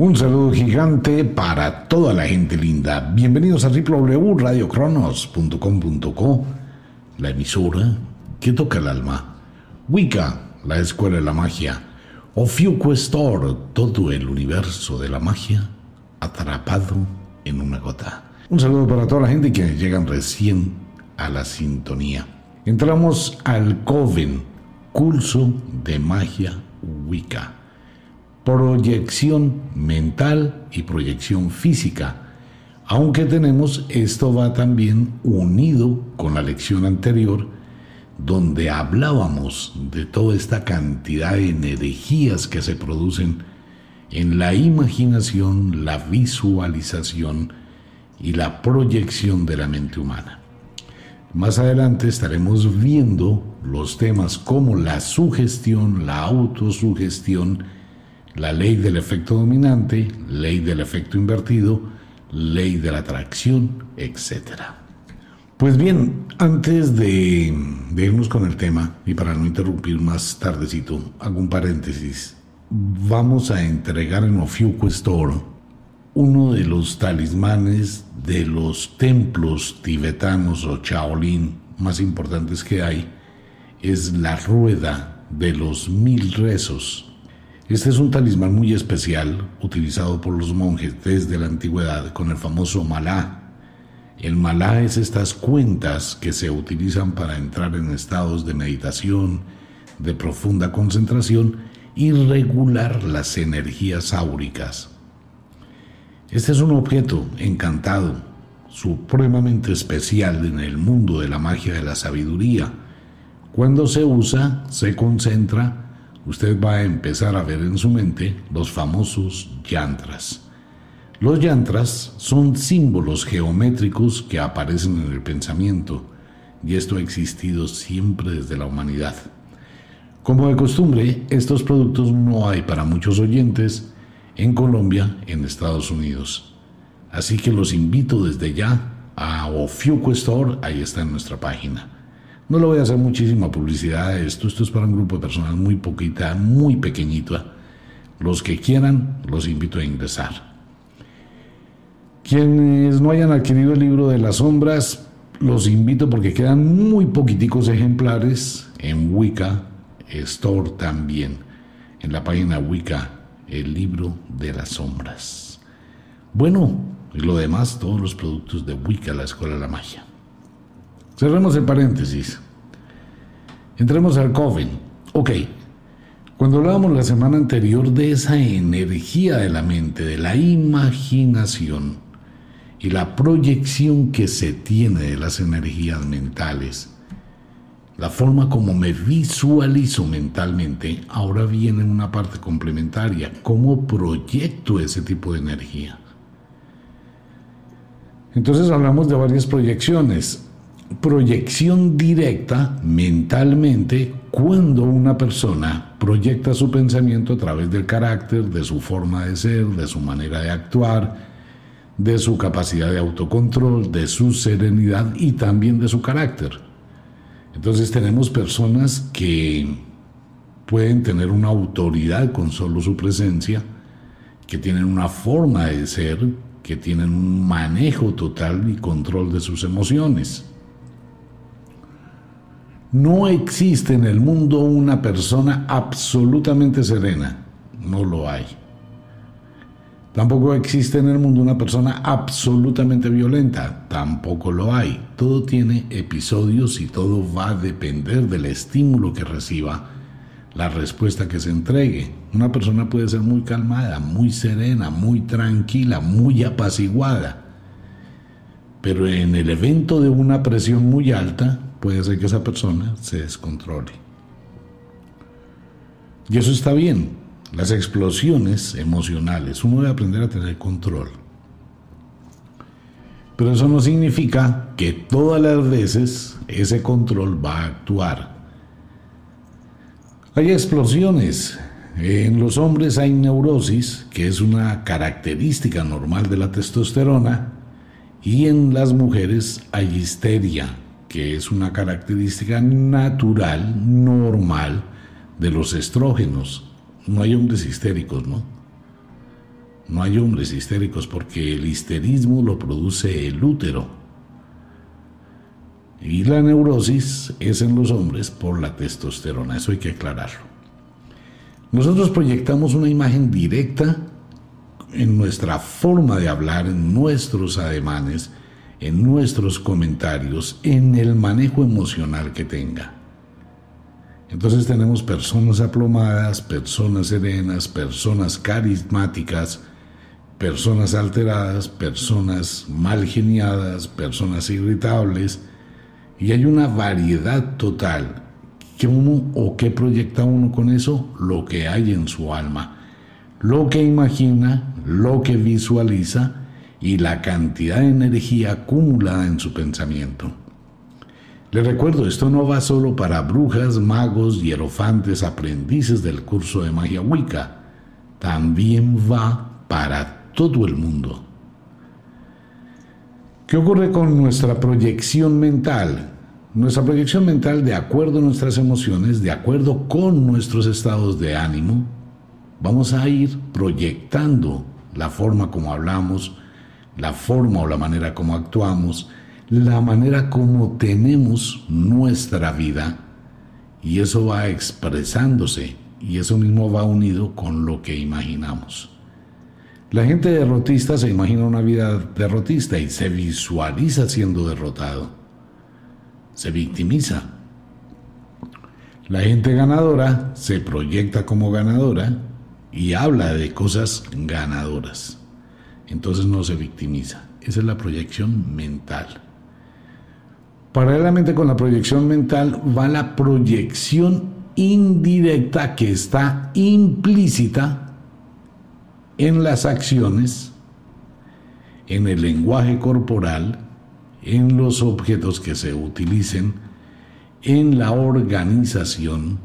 Un saludo gigante para toda la gente linda. Bienvenidos a www.radiocronos.com.co, la emisora que toca el alma. Wicca, la escuela de la magia. Ofiuquestor, todo el universo de la magia atrapado en una gota. Un saludo para toda la gente que llegan recién a la sintonía. Entramos al Coven, curso de magia Wicca proyección mental y proyección física. Aunque tenemos, esto va también unido con la lección anterior, donde hablábamos de toda esta cantidad de energías que se producen en la imaginación, la visualización y la proyección de la mente humana. Más adelante estaremos viendo los temas como la sugestión, la autosugestión, la ley del efecto dominante, ley del efecto invertido, ley de la atracción, etc. Pues bien, antes de, irnos con el tema, y para no interrumpir más tardecito, hago un paréntesis. Vamos a entregar en Ofiuco Store uno de los talismanes de los templos tibetanos o Shaolin más importantes que hay. Es la rueda de los mil rezos este es un talismán muy especial utilizado por los monjes desde la antigüedad con el famoso malá. El malá es estas cuentas que se utilizan para entrar en estados de meditación, de profunda concentración y regular las energías áuricas. Este es un objeto encantado, supremamente especial en el mundo de la magia de la sabiduría. Cuando se usa, se concentra usted va a empezar a ver en su mente los famosos yantras. Los yantras son símbolos geométricos que aparecen en el pensamiento, y esto ha existido siempre desde la humanidad. Como de costumbre, estos productos no hay para muchos oyentes en Colombia, en Estados Unidos. Así que los invito desde ya a Ofiuco Store, ahí está en nuestra página. No le voy a hacer muchísima publicidad a esto. Esto es para un grupo de personas muy poquita, muy pequeñito. Los que quieran, los invito a ingresar. Quienes no hayan adquirido el libro de las sombras, los invito porque quedan muy poquiticos ejemplares en Wicca Store también. En la página Wicca, el libro de las sombras. Bueno, y lo demás, todos los productos de Wicca, la Escuela de la Magia. Cerremos el paréntesis. Entremos al Coven. Ok. Cuando hablábamos la semana anterior de esa energía de la mente, de la imaginación y la proyección que se tiene de las energías mentales, la forma como me visualizo mentalmente, ahora viene una parte complementaria, cómo proyecto ese tipo de energía. Entonces hablamos de varias proyecciones proyección directa mentalmente cuando una persona proyecta su pensamiento a través del carácter, de su forma de ser, de su manera de actuar, de su capacidad de autocontrol, de su serenidad y también de su carácter. Entonces tenemos personas que pueden tener una autoridad con solo su presencia, que tienen una forma de ser, que tienen un manejo total y control de sus emociones. No existe en el mundo una persona absolutamente serena. No lo hay. Tampoco existe en el mundo una persona absolutamente violenta. Tampoco lo hay. Todo tiene episodios y todo va a depender del estímulo que reciba, la respuesta que se entregue. Una persona puede ser muy calmada, muy serena, muy tranquila, muy apaciguada. Pero en el evento de una presión muy alta, puede ser que esa persona se descontrole. Y eso está bien. Las explosiones emocionales, uno debe aprender a tener control. Pero eso no significa que todas las veces ese control va a actuar. Hay explosiones. En los hombres hay neurosis, que es una característica normal de la testosterona, y en las mujeres hay histeria, que es una característica natural, normal de los estrógenos. No hay hombres histéricos, ¿no? No hay hombres histéricos porque el histerismo lo produce el útero. Y la neurosis es en los hombres por la testosterona, eso hay que aclararlo. Nosotros proyectamos una imagen directa en nuestra forma de hablar, en nuestros ademanes, en nuestros comentarios, en el manejo emocional que tenga. Entonces tenemos personas aplomadas, personas serenas, personas carismáticas, personas alteradas, personas mal geniadas, personas irritables, y hay una variedad total. ¿Qué uno o qué proyecta uno con eso? Lo que hay en su alma, lo que imagina, lo que visualiza y la cantidad de energía acumulada en su pensamiento. Le recuerdo, esto no va solo para brujas, magos, hierofantes, aprendices del curso de magia Wicca, también va para todo el mundo. ¿Qué ocurre con nuestra proyección mental? Nuestra proyección mental, de acuerdo a nuestras emociones, de acuerdo con nuestros estados de ánimo, vamos a ir proyectando la forma como hablamos, la forma o la manera como actuamos, la manera como tenemos nuestra vida y eso va expresándose y eso mismo va unido con lo que imaginamos. La gente derrotista se imagina una vida derrotista y se visualiza siendo derrotado. Se victimiza. La gente ganadora se proyecta como ganadora y habla de cosas ganadoras. Entonces no se victimiza. Esa es la proyección mental. Paralelamente con la proyección mental va la proyección indirecta que está implícita en las acciones, en el lenguaje corporal, en los objetos que se utilicen, en la organización,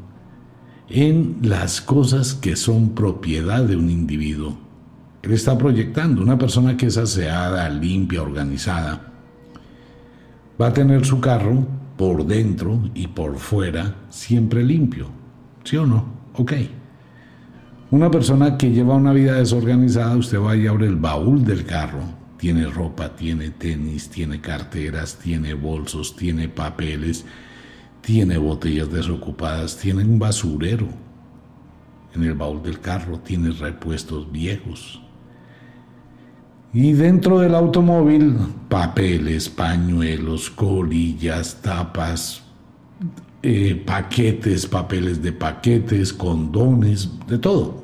en las cosas que son propiedad de un individuo. Él está proyectando una persona que es aseada, limpia, organizada, va a tener su carro por dentro y por fuera siempre limpio. ¿Sí o no? Ok. Una persona que lleva una vida desorganizada, usted va y abre el baúl del carro. Tiene ropa, tiene tenis, tiene carteras, tiene bolsos, tiene papeles, tiene botellas desocupadas, tiene un basurero en el baúl del carro, tiene repuestos viejos. Y dentro del automóvil, papeles, pañuelos, colillas, tapas, eh, paquetes, papeles de paquetes, condones, de todo.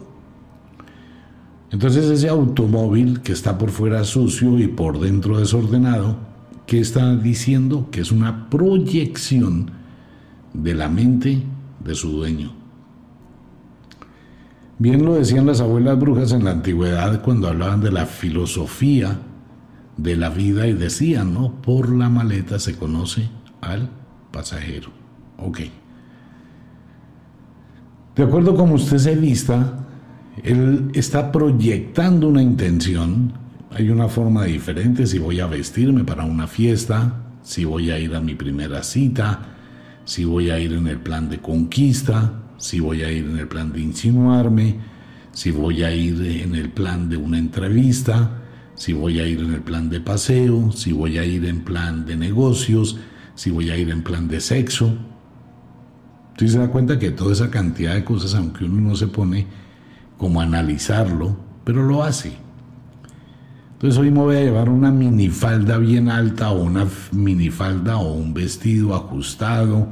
Entonces ese automóvil que está por fuera sucio y por dentro desordenado, ¿qué está diciendo? Que es una proyección de la mente de su dueño. Bien lo decían las abuelas brujas en la antigüedad cuando hablaban de la filosofía de la vida y decían, ¿no? Por la maleta se conoce al pasajero. Ok. De acuerdo como usted se vista, él está proyectando una intención. Hay una forma diferente si voy a vestirme para una fiesta, si voy a ir a mi primera cita, si voy a ir en el plan de conquista, si voy a ir en el plan de insinuarme, si voy a ir en el plan de una entrevista, si voy a ir en el plan de paseo, si voy a ir en plan de negocios, si voy a ir en plan de sexo. Usted se da cuenta que toda esa cantidad de cosas, aunque uno no se pone como a analizarlo, pero lo hace. Entonces hoy me voy a llevar una minifalda bien alta o una minifalda o un vestido ajustado,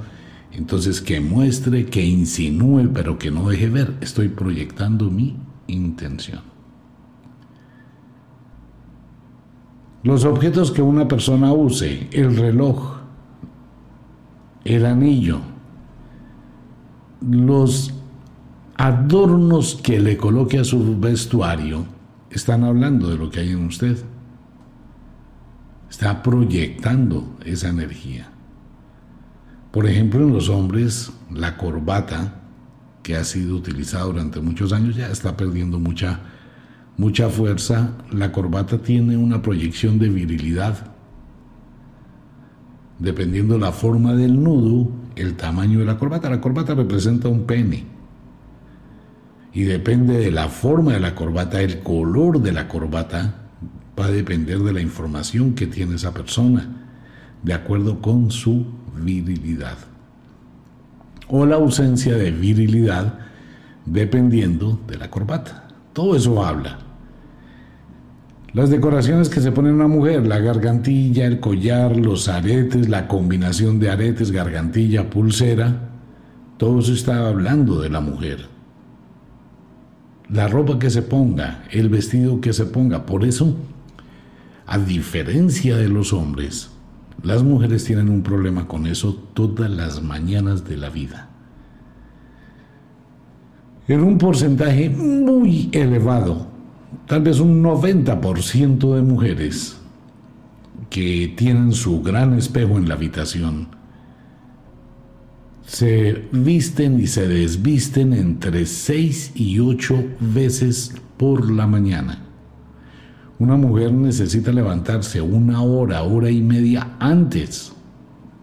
entonces que muestre, que insinúe, pero que no deje ver. Estoy proyectando mi intención. Los objetos que una persona use, el reloj, el anillo, los adornos que le coloque a su vestuario, están hablando de lo que hay en usted. Está proyectando esa energía. Por ejemplo, en los hombres, la corbata, que ha sido utilizada durante muchos años, ya está perdiendo mucha, mucha fuerza. La corbata tiene una proyección de virilidad. Dependiendo la forma del nudo, el tamaño de la corbata. La corbata representa un pene. y depende de la forma de la corbata, el color de la corbata, va a depender de la información que tiene esa persona, de acuerdo con su virilidad. O la ausencia de virilidad, dependiendo de la corbata. Todo eso habla. Las decoraciones que se pone una mujer, la gargantilla, el collar, los aretes, la combinación de aretes, gargantilla, pulsera, todo eso está hablando de la mujer. La ropa que se ponga, el vestido que se ponga. Por eso, a diferencia de los hombres, las mujeres tienen un problema con eso todas las mañanas de la vida. En un porcentaje muy elevado, tal vez un 90% de mujeres que tienen su gran espejo en la habitación, se visten y se desvisten entre 6 y 8 veces por la mañana. Una mujer necesita levantarse una hora, hora y media antes.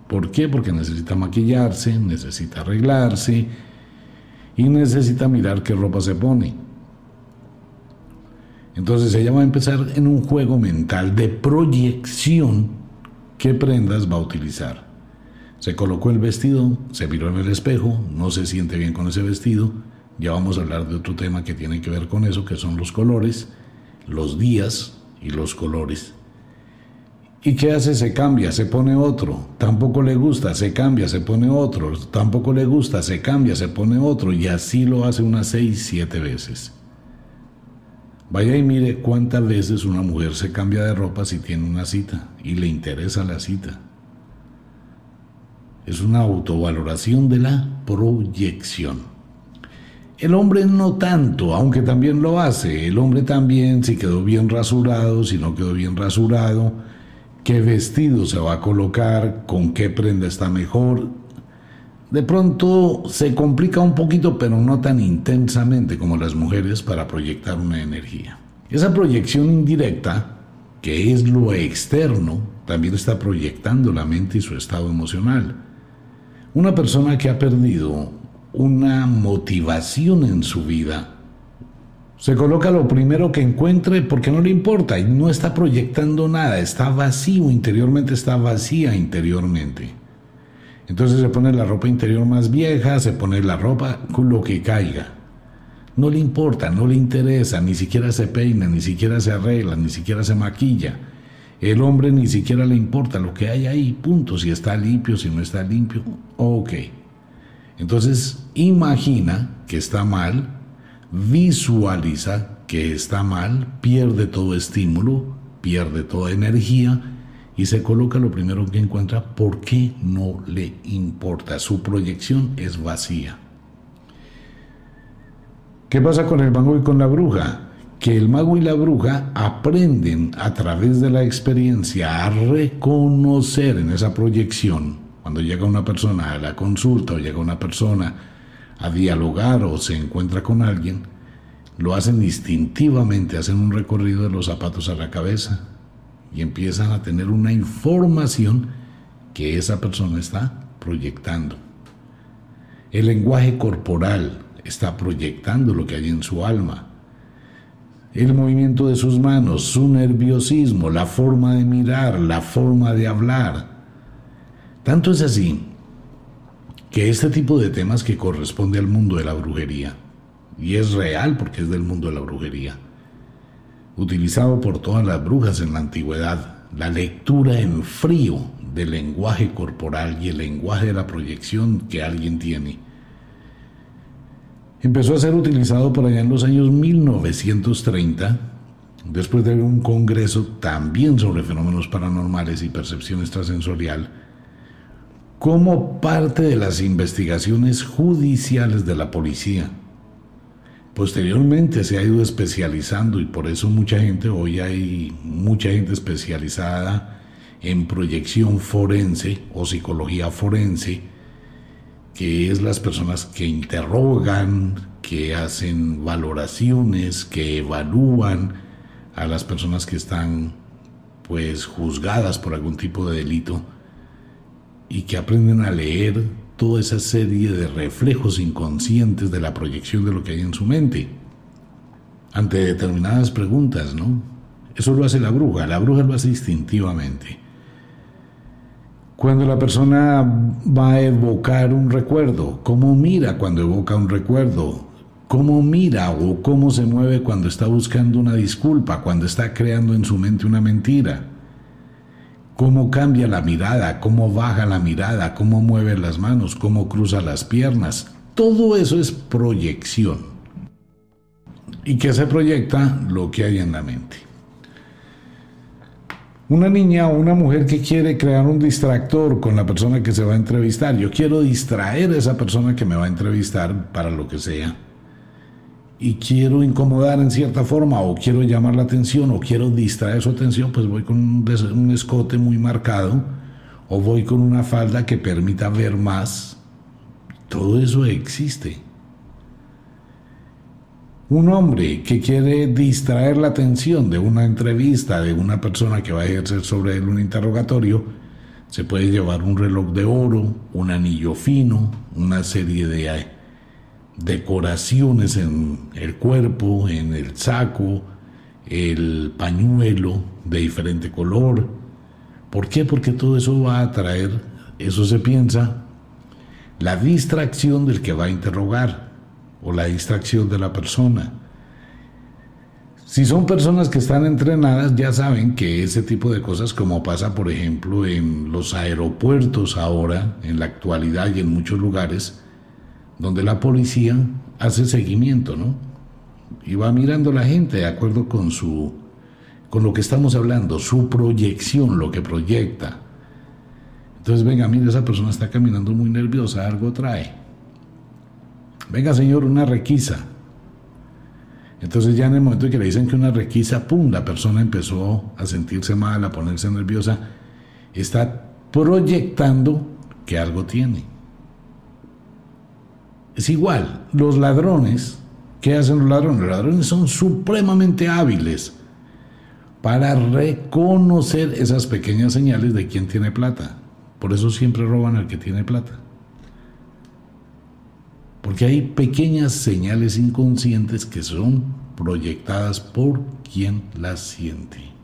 ¿Por qué? Porque necesita maquillarse, necesita arreglarse y necesita mirar qué ropa se pone. Entonces ella va a empezar en un juego mental de proyección qué prendas va a utilizar. Se colocó el vestido, se miró en el espejo, no se siente bien con ese vestido. Ya vamos a hablar de otro tema que tiene que ver con eso, que son los colores, los días y los colores. ¿Y qué hace? Se cambia, se pone otro. Tampoco le gusta, se cambia, se pone otro. Tampoco le gusta, se cambia, se pone otro. Y así lo hace unas seis, siete veces. Vaya y mire cuántas veces una mujer se cambia de ropa si tiene una cita y le interesa la cita. Es una autovaloración de la proyección. El hombre no tanto, aunque también lo hace. El hombre también, si quedó bien rasurado, si no quedó bien rasurado, qué vestido se va a colocar, con qué prenda está mejor, de pronto se complica un poquito, pero no tan intensamente como las mujeres para proyectar una energía. Esa proyección indirecta, que es lo externo, también está proyectando la mente y su estado emocional. Una persona que ha perdido una motivación en su vida, se coloca lo primero que encuentre porque no le importa y no está proyectando nada, está vacío interiormente, está vacía interiormente. Entonces se pone la ropa interior más vieja, se pone la ropa con lo que caiga. No le importa, no le interesa, ni siquiera se peina, ni siquiera se arregla, ni siquiera se maquilla. El hombre ni siquiera le importa lo que hay ahí, punto, si está limpio, si no está limpio, ok. Entonces imagina que está mal, visualiza que está mal, pierde todo estímulo, pierde toda energía, y se coloca lo primero que encuentra porque no le importa. Su proyección es vacía. ¿Qué pasa con el mago y con la bruja? Que el mago y la bruja aprenden a través de la experiencia a reconocer en esa proyección, cuando llega una persona a la consulta o llega una persona a dialogar o se encuentra con alguien, lo hacen instintivamente, hacen un recorrido de los zapatos a la cabeza, y empiezan a tener una información que esa persona está proyectando. El lenguaje corporal está proyectando lo que hay en su alma. El movimiento de sus manos, su nerviosismo, la forma de mirar, la forma de hablar. Tanto es así que este tipo de temas que corresponde al mundo de la brujería, y es real porque es del mundo de la brujería, utilizado por todas las brujas en la antigüedad, la lectura en frío del lenguaje corporal y el lenguaje de la proyección que alguien tiene. Empezó a ser utilizado por allá en los años 1930, después de un congreso también sobre fenómenos paranormales y percepción extrasensorial, como parte de las investigaciones judiciales de la policía. Posteriormente se ha ido especializando y por eso mucha gente, hoy hay mucha gente especializada en proyección forense o psicología forense, que es las personas que interrogan, que hacen valoraciones, que evalúan a las personas que están pues juzgadas por algún tipo de delito y que aprenden a leer toda esa serie de reflejos inconscientes de la proyección de lo que hay en su mente ante determinadas preguntas, ¿no? Eso lo hace la bruja, la bruja lo hace instintivamente. Cuando la persona va a evocar un recuerdo, ¿cómo mira cuando evoca un recuerdo? ¿Cómo mira o cómo se mueve cuando está buscando una disculpa, cuando está creando en su mente una mentira? Cómo cambia la mirada, cómo baja la mirada, cómo mueve las manos, cómo cruza las piernas. Todo eso es proyección. ¿Y qué se proyecta? Lo que hay en la mente. Una niña o una mujer que quiere crear un distractor con la persona que se va a entrevistar. Yo quiero distraer a esa persona que me va a entrevistar para lo que sea y quiero incomodar en cierta forma o quiero llamar la atención o quiero distraer su atención, pues voy con un, escote muy marcado o voy con una falda que permita ver más. Todo eso existe. Un hombre que quiere distraer la atención de una entrevista de una persona que va a ejercer sobre él un interrogatorio, se puede llevar un reloj de oro, un anillo fino, una serie de decoraciones en el cuerpo, en el saco, el pañuelo de diferente color. ¿Por qué? Porque todo eso va a traer, eso se piensa, la distracción del que va a interrogar o la distracción de la persona. Si son personas que están entrenadas, ya saben que ese tipo de cosas, como pasa por ejemplo en los aeropuertos ahora, en la actualidad y en muchos lugares, donde la policía hace seguimiento, ¿no? Y va mirando la gente de acuerdo con su con lo que estamos hablando, su proyección, lo que proyecta. Entonces, venga, mire, esa persona está caminando muy nerviosa, algo trae. Venga, señor, una requisa. Entonces ya en el momento que le dicen que una requisa, ¡pum!, la persona empezó a sentirse mal, a ponerse nerviosa. Está proyectando que algo tiene. Es igual, los ladrones, ¿qué hacen los ladrones? Los ladrones son supremamente hábiles para reconocer esas pequeñas señales de quién tiene plata. Por eso siempre roban al que tiene plata. Porque hay pequeñas señales inconscientes que son proyectadas por quien las siente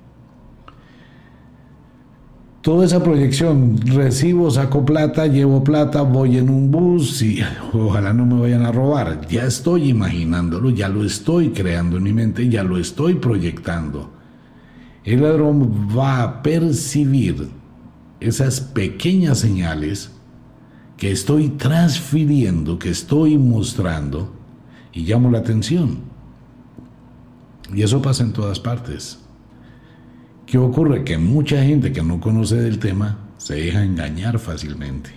toda esa proyección, recibo, saco plata, llevo plata, voy en un bus y ojalá no me vayan a robar. Ya estoy imaginándolo, ya lo estoy creando en mi mente, ya lo estoy proyectando. El ladrón va a percibir esas pequeñas señales que estoy transfiriendo, que estoy mostrando y llamo la atención. Y eso pasa en todas partes. ¿Qué ocurre? Que mucha gente que no conoce del tema se deja engañar fácilmente.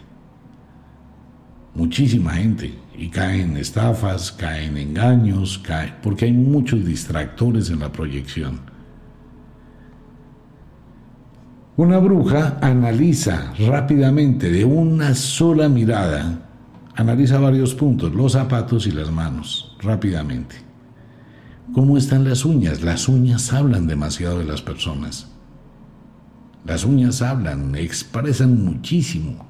Muchísima gente. Y caen en estafas, caen en engaños, cae, porque hay muchos distractores en la proyección. Una bruja analiza rápidamente, de una sola mirada, analiza varios puntos, los zapatos y las manos, rápidamente. ¿Cómo están las uñas? Las uñas hablan demasiado de las personas. Las uñas hablan, expresan muchísimo.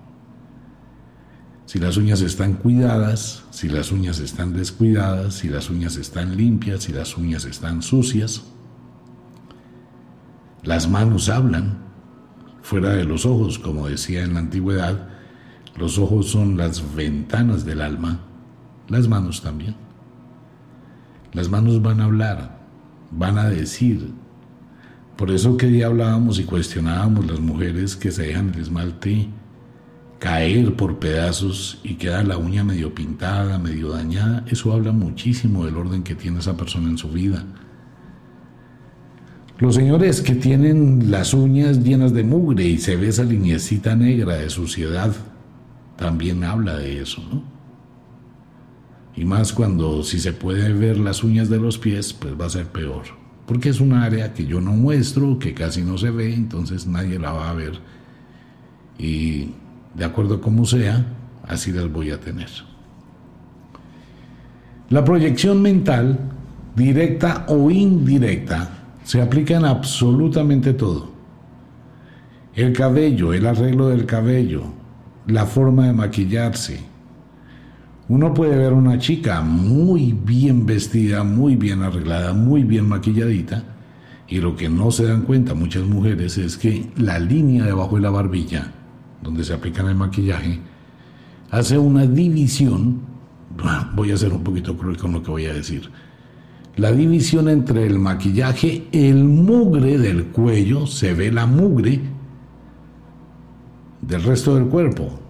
Si las uñas están cuidadas, si las uñas están descuidadas, si las uñas están limpias, si las uñas están sucias. Las manos hablan, fuera de los ojos, como decía en la antigüedad, los ojos son las ventanas del alma, las manos también. Las manos van a hablar, van a decir. Por eso que día hablábamos y cuestionábamos las mujeres que se dejan el esmalte caer por pedazos y queda la uña medio pintada, medio dañada. Eso habla muchísimo del orden que tiene esa persona en su vida. Los señores que tienen las uñas llenas de mugre y se ve esa lineecita negra de suciedad, también habla de eso, ¿no? Y más cuando si se puede ver las uñas de los pies, pues va a ser peor. Porque es un área que yo no muestro, que casi no se ve, entonces nadie la va a ver. Y de acuerdo a como sea, así las voy a tener. La proyección mental, directa o indirecta, se aplica en absolutamente todo. El cabello, el arreglo del cabello, la forma de maquillarse. Uno puede ver una chica muy bien vestida, muy bien arreglada, muy bien maquilladita, y lo que no se dan cuenta muchas mujeres es que la línea debajo de la barbilla, donde se aplica el maquillaje, hace una división, voy a ser un poquito cruel con lo que voy a decir, la división entre el maquillaje, el mugre del cuello, se ve la mugre del resto del cuerpo.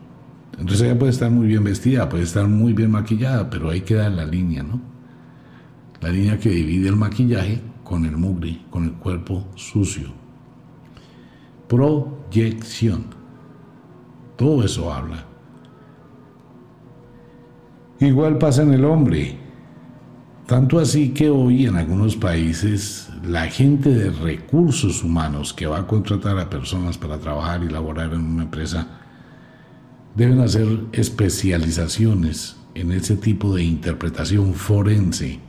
Entonces ella puede estar muy bien vestida, puede estar muy bien maquillada, pero ahí queda la línea, ¿no? La línea que divide el maquillaje con el mugre, con el cuerpo sucio. Proyección. Todo eso habla. Igual pasa en el hombre. Tanto así que hoy en algunos países la gente de recursos humanos que va a contratar a personas para trabajar y laborar en una empresa deben hacer especializaciones en ese tipo de interpretación forense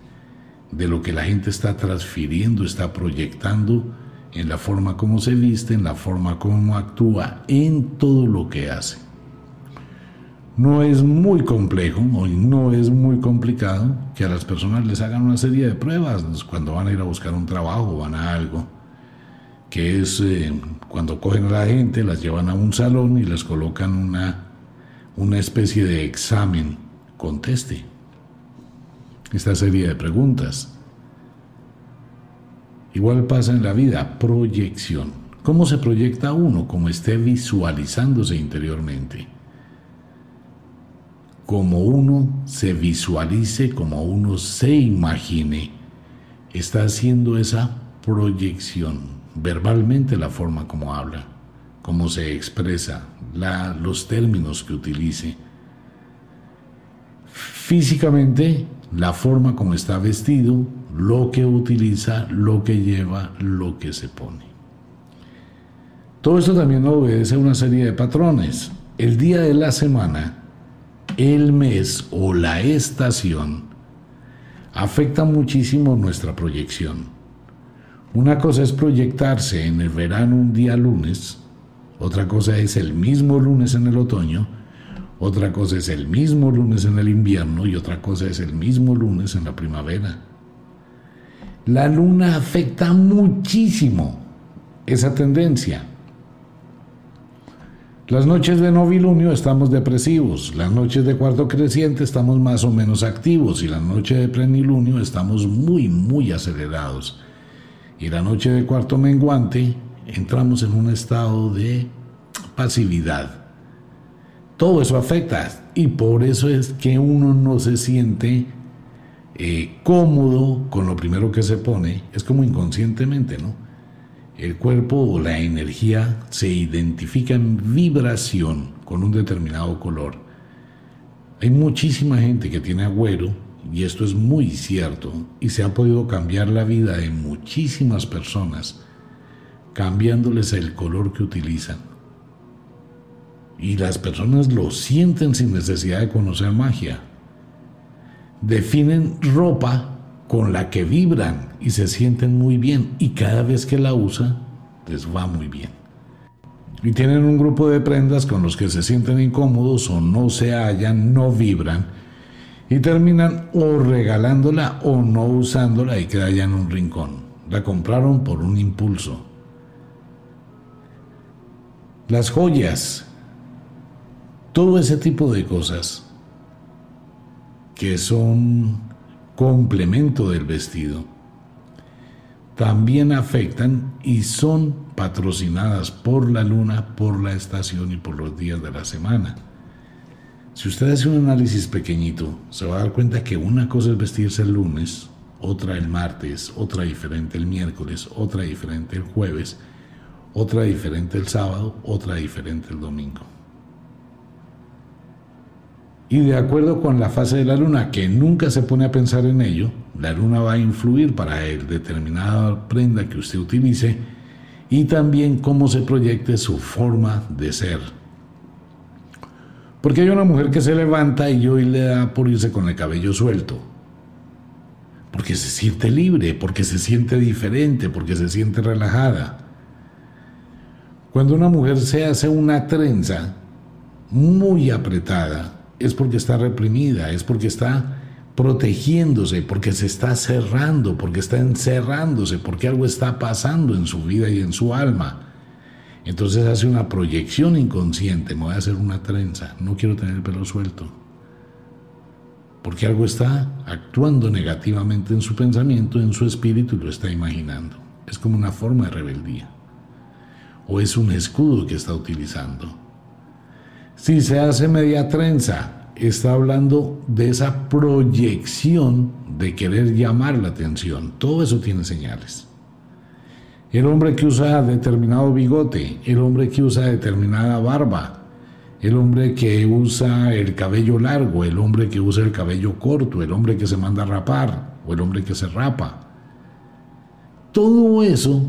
de lo que la gente está transfiriendo, está proyectando en la forma como se viste, en la forma como actúa, en todo lo que hace. No es muy complejo no es muy complicado que a las personas les hagan una serie de pruebas cuando van a ir a buscar un trabajo, van a algo, que es eh, cuando cogen a la gente, las llevan a un salón y les colocan una, una especie de examen, conteste esta serie de preguntas. Igual pasa en la vida, proyección. ¿Cómo se proyecta uno? Como esté visualizándose interiormente como uno se visualice, como uno se imagine, está haciendo esa proyección, verbalmente la forma como habla, cómo se expresa, los términos que utilice, físicamente la forma como está vestido, lo que utiliza, lo que lleva, lo que se pone. Todo esto también obedece a una serie de patrones. El día de la semana el mes o la estación afecta muchísimo nuestra proyección. Una cosa es proyectarse en el verano un día lunes, otra cosa es el mismo lunes en el otoño, otra cosa es el mismo lunes en el invierno y otra cosa es el mismo lunes en la primavera. La luna afecta muchísimo esa tendencia. Las noches de novilunio estamos depresivos, las noches de cuarto creciente estamos más o menos activos y la noche de plenilunio estamos muy, muy acelerados. Y la noche de cuarto menguante entramos en un estado de pasividad. Todo eso afecta y por eso es que uno no se siente eh, cómodo con lo primero que se pone, es como inconscientemente, ¿no? El cuerpo o la energía se identifica en vibración con un determinado color. Hay muchísima gente que tiene agüero, y esto es muy cierto, y se ha podido cambiar la vida de muchísimas personas cambiándoles el color que utilizan. Y las personas lo sienten sin necesidad de conocer magia. Definen ropa con la que vibran y se sienten muy bien y cada vez que la usan les va muy bien. Y tienen un grupo de prendas con los que se sienten incómodos o no se hallan, no vibran y terminan o regalándola o no usándola y queda ya en un rincón. La compraron por un impulso. Las joyas, todo ese tipo de cosas que son complemento del vestido, también afectan y son patrocinadas por la luna, por la estación y por los días de la semana. Si usted hace un análisis pequeñito, se va a dar cuenta que una cosa es vestirse el lunes, otra el martes, otra diferente el miércoles, otra diferente el jueves, otra diferente el sábado, otra diferente el domingo y de acuerdo con la fase de la luna, que nunca se pone a pensar en ello, la luna va a influir para el determinada prenda que usted utilice y también cómo se proyecte su forma de ser. Porque hay una mujer que se levanta y hoy le da por irse con el cabello suelto. Porque se siente libre, porque se siente diferente, porque se siente relajada. Cuando una mujer se hace una trenza, muy apretada, es porque está reprimida, es porque está protegiéndose, porque se está cerrando, porque está encerrándose, porque algo está pasando en su vida y en su alma. Entonces hace una proyección inconsciente, me voy a hacer una trenza, no quiero tener el pelo suelto. Porque algo está actuando negativamente en su pensamiento, en su espíritu y lo está imaginando. Es como una forma de rebeldía. O es un escudo que está utilizando. Si se hace media trenza, está hablando de esa proyección de querer llamar la atención. Todo eso tiene señales. El hombre que usa determinado bigote, el hombre que usa determinada barba, el hombre que usa el cabello largo, el hombre que usa el cabello corto, el hombre que se manda a rapar o el hombre que se rapa. Todo eso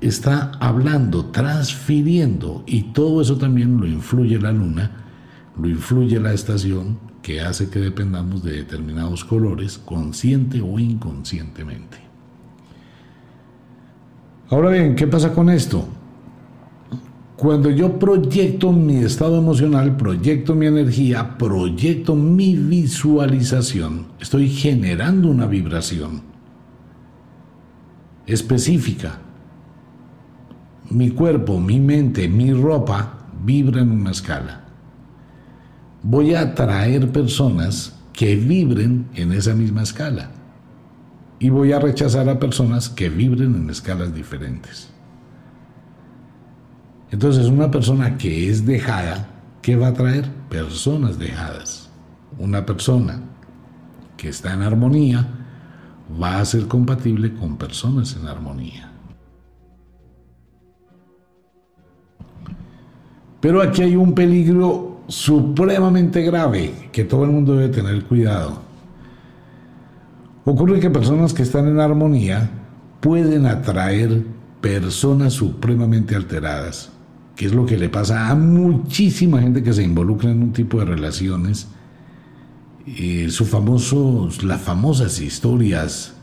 está hablando, transfiriendo y todo eso también lo influye la luna, lo influye la estación que hace que dependamos de determinados colores consciente o inconscientemente. Ahora bien, ¿qué pasa con esto? Cuando yo proyecto mi estado emocional, proyecto mi energía, proyecto mi visualización, estoy generando una vibración específica. Mi cuerpo, mi mente, mi ropa vibran en una escala. Voy a atraer personas que vibren en esa misma escala. Y voy a rechazar a personas que vibren en escalas diferentes. Entonces, una persona que es dejada, ¿qué va a traer? Personas dejadas. Una persona que está en armonía va a ser compatible con personas en armonía. Pero aquí hay un peligro supremamente grave que todo el mundo debe tener cuidado. Ocurre que personas que están en armonía pueden atraer personas supremamente alteradas que es lo que le pasa a muchísima gente que se involucra en un tipo de relaciones. Eh, su famoso, las famosas historias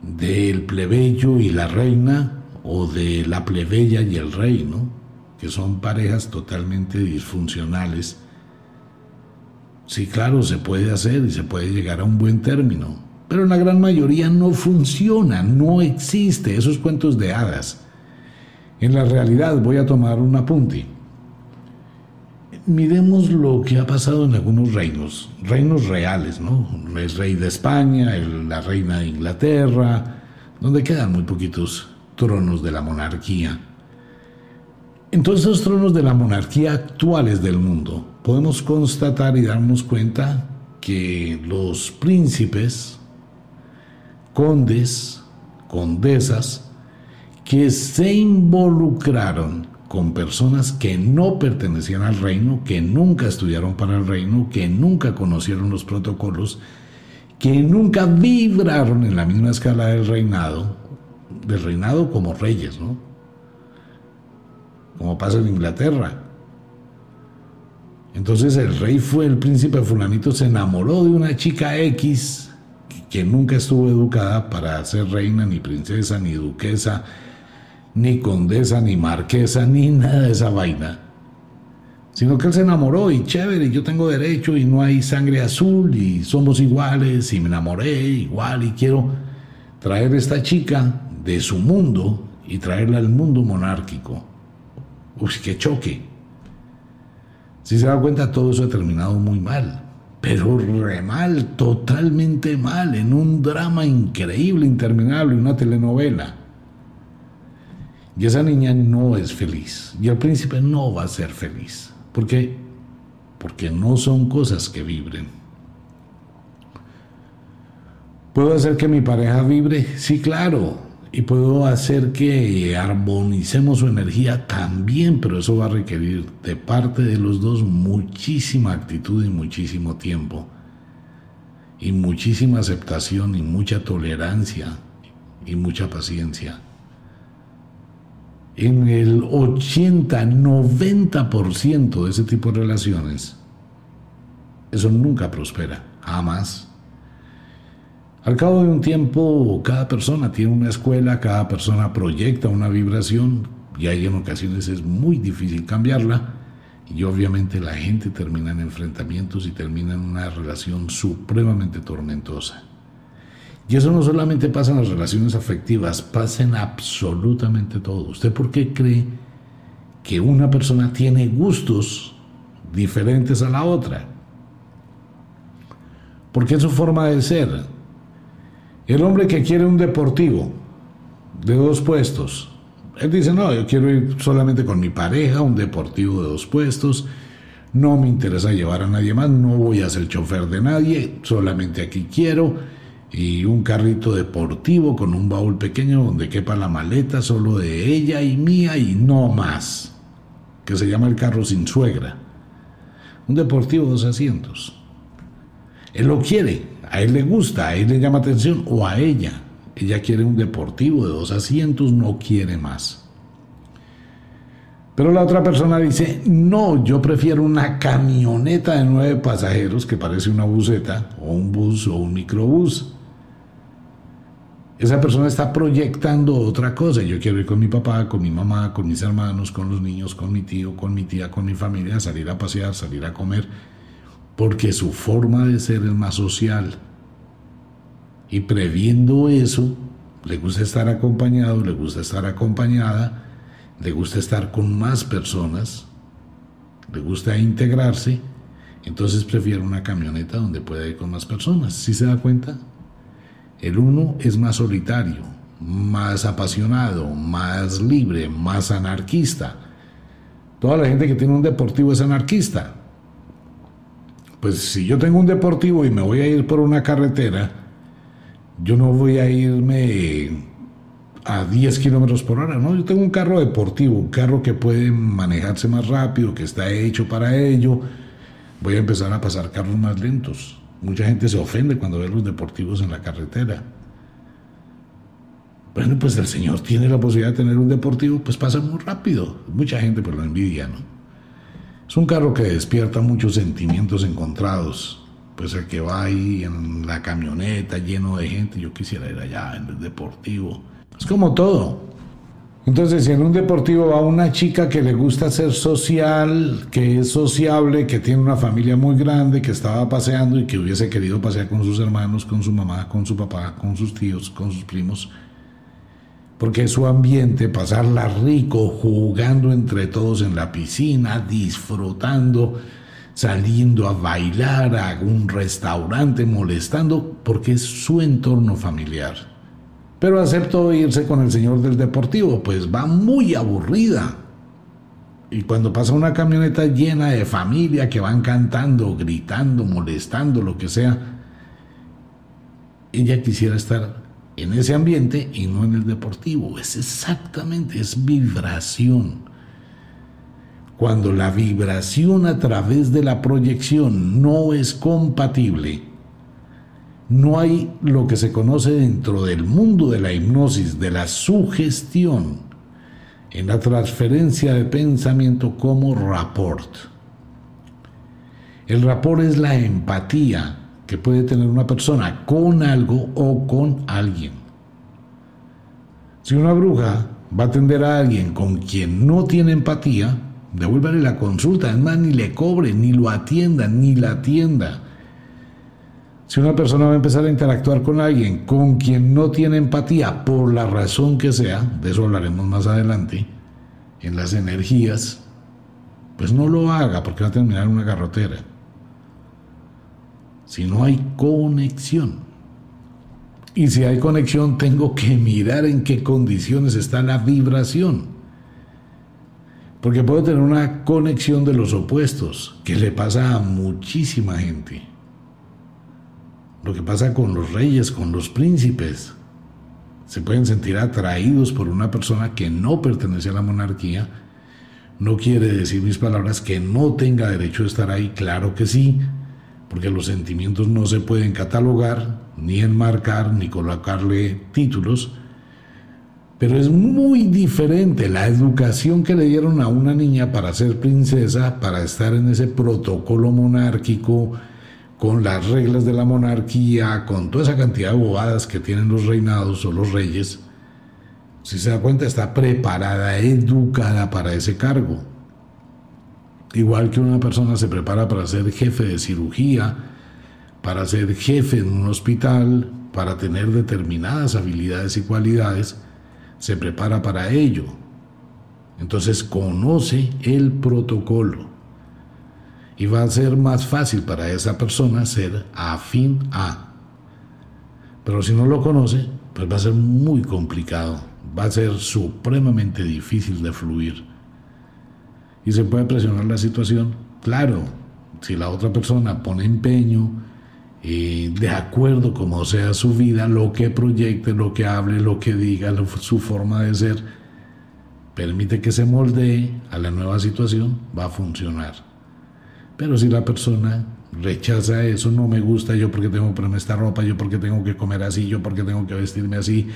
del plebeyo y la reina o de la plebeya y el rey, ¿no? Que son parejas totalmente disfuncionales. Sí, claro, se puede hacer y se puede llegar a un buen término, pero la gran mayoría no funciona, no existe, esos cuentos de hadas. En la realidad, voy a tomar un apunte. Miremos lo que ha pasado en algunos reinos, reinos reales, ¿no? El rey de España, la reina de Inglaterra, donde quedan muy poquitos tronos de la monarquía. En todos esos tronos de la monarquía actuales del mundo, podemos constatar y darnos cuenta que los príncipes, condes, condesas, que se involucraron con personas que no pertenecían al reino, que nunca estudiaron para el reino, que nunca conocieron los protocolos, que nunca vibraron en la misma escala del reinado, del reinado como reyes, ¿no? Como pasa en Inglaterra. Entonces el rey fue el príncipe fulanito, se enamoró de una chica X que nunca estuvo educada para ser reina, ni princesa, ni duquesa, ni condesa, ni marquesa, ni nada de esa vaina. Sino que él se enamoró y chévere, yo tengo derecho y no hay sangre azul y somos iguales y me enamoré igual y quiero traer esta chica de su mundo y traerla al mundo monárquico. Uy, qué choque. Si se da cuenta, todo eso ha terminado muy mal. Pero re mal, totalmente mal, en un drama increíble, interminable, una telenovela. Y esa niña no es feliz. Y el príncipe no va a ser feliz. ¿Por qué? Porque no son cosas que vibren. ¿Puedo hacer que mi pareja vibre? Sí, claro. Y puedo hacer que armonicemos su energía también, pero eso va a requerir de parte de los dos muchísima actitud y muchísimo tiempo. Y muchísima aceptación y mucha tolerancia y mucha paciencia en el 80-90% de ese tipo de relaciones, eso nunca prospera, jamás. Al cabo de un tiempo, cada persona tiene una escuela, cada persona proyecta una vibración y ahí en ocasiones es muy difícil cambiarla Y obviamente la gente termina en enfrentamientos y termina en una relación supremamente tormentosa. Y eso no solamente pasa en las relaciones afectivas, pasa en absolutamente todo. ¿Usted por qué cree que una persona tiene gustos diferentes a la otra? Porque es su forma de ser. El hombre que quiere un deportivo de dos puestos, él dice, no, yo quiero ir solamente con mi pareja, un deportivo de dos puestos, no me interesa llevar a nadie más, no voy a ser chofer de nadie, solamente aquí quiero y un carrito deportivo con un baúl pequeño donde quepa la maleta solo de ella y mía y no más, que se llama el carro sin suegra. Un deportivo de dos asientos. Él lo quiere, a él le gusta, a él le llama atención o a ella. Ella quiere un deportivo de dos asientos, no quiere más. Pero la otra persona dice, no, yo prefiero una camioneta de nueve pasajeros que parece una buseta, o un bus o un microbús. Esa persona está proyectando otra cosa. Yo quiero ir con mi papá, con mi mamá, con mis hermanos, con los niños, con mi tío, con mi tía, con mi familia, salir a pasear, salir a comer, porque su forma de ser es más social. Y previendo eso, le gusta estar acompañado, le gusta estar acompañada, le gusta estar con más personas, le gusta integrarse, entonces prefiere una camioneta donde pueda ir con más personas. ¿Sí se da cuenta? El uno es más solitario, más apasionado, más libre, más anarquista. Toda la gente que tiene un deportivo es anarquista. Pues si yo tengo un deportivo y me voy a ir por una carretera, yo no voy a irme a 10 kilómetros por hora, no, yo tengo un carro deportivo, un carro que puede manejarse más rápido, que está hecho para ello, voy a empezar a pasar carros más lentos. Mucha gente se ofende cuando ve los deportivos en la carretera. Bueno, pues el Señor tiene la posibilidad de tener un deportivo, pues pasa muy rápido. Mucha gente pues lo envidia, ¿no? Es un carro que despierta muchos sentimientos encontrados pues el que va ahí en la camioneta lleno de gente, yo quisiera ir allá en el deportivo. Es como todo. Entonces, si en un deportivo va una chica que le gusta ser social, que es sociable, que tiene una familia muy grande, que estaba paseando y que hubiese querido pasear con sus hermanos, con su mamá, con su papá, con sus tíos, con sus primos, porque es su ambiente, pasarla rico, jugando entre todos en la piscina, disfrutando, saliendo a bailar a un restaurante, molestando, porque es su entorno familiar. Pero aceptó irse con el señor del deportivo, pues va muy aburrida. Y cuando pasa una camioneta llena de familia que van cantando, gritando, molestando, lo que sea, ella quisiera estar en ese ambiente y no en el deportivo. Es exactamente, es vibración cuando la vibración a través de la proyección no es compatible, no hay lo que se conoce dentro del mundo de la hipnosis, de la sugestión, en la transferencia de pensamiento como rapport. El rapport es la empatía que puede tener una persona con algo o con alguien. Si una bruja va a atender a alguien con quien no tiene empatía, devuélvale la consulta, es más, ni le cobre, ni lo atienda, ni la atienda. Si una persona va a empezar a interactuar con alguien con quien no tiene empatía, por la razón que sea, de eso hablaremos más adelante, en las energías, pues no lo haga porque va a terminar en una garrotera. Si no hay conexión. Y si hay conexión, tengo que mirar en qué condiciones está la vibración. Porque puedo tener una conexión de los opuestos, que le pasa a muchísima gente. Lo que pasa con los reyes, con los príncipes. Se pueden sentir atraídos por una persona que no pertenece a la monarquía. No quiere decir mis palabras que no tenga derecho a estar ahí, claro que sí, porque los sentimientos no se pueden catalogar, ni enmarcar, ni colocarle títulos pero es muy diferente la educación que le dieron a una niña para ser princesa, para estar en ese protocolo monárquico, con las reglas de la monarquía, con toda esa cantidad de bobadas que tienen los reinados o los reyes. Si se da cuenta, está preparada, educada para ese cargo. Igual que una persona se prepara para ser jefe de cirugía, para ser jefe en un hospital, para tener determinadas habilidades y cualidades, se prepara para ello. Entonces conoce el protocolo y va a ser más fácil para esa persona ser afín a. Pero si no lo conoce, pues va a ser muy complicado, va a ser supremamente difícil de fluir y se puede presionar la situación. Claro, si la otra persona pone empeño, eh, de acuerdo como sea su vida, lo que proyecte, lo que hable, lo que diga, su forma de ser, permite que se moldee a la nueva situación, va a funcionar. Pero si la persona rechaza eso, no me gusta, yo porque tengo que ponerme esta ropa, yo porque tengo que comer así, yo porque tengo que vestirme así,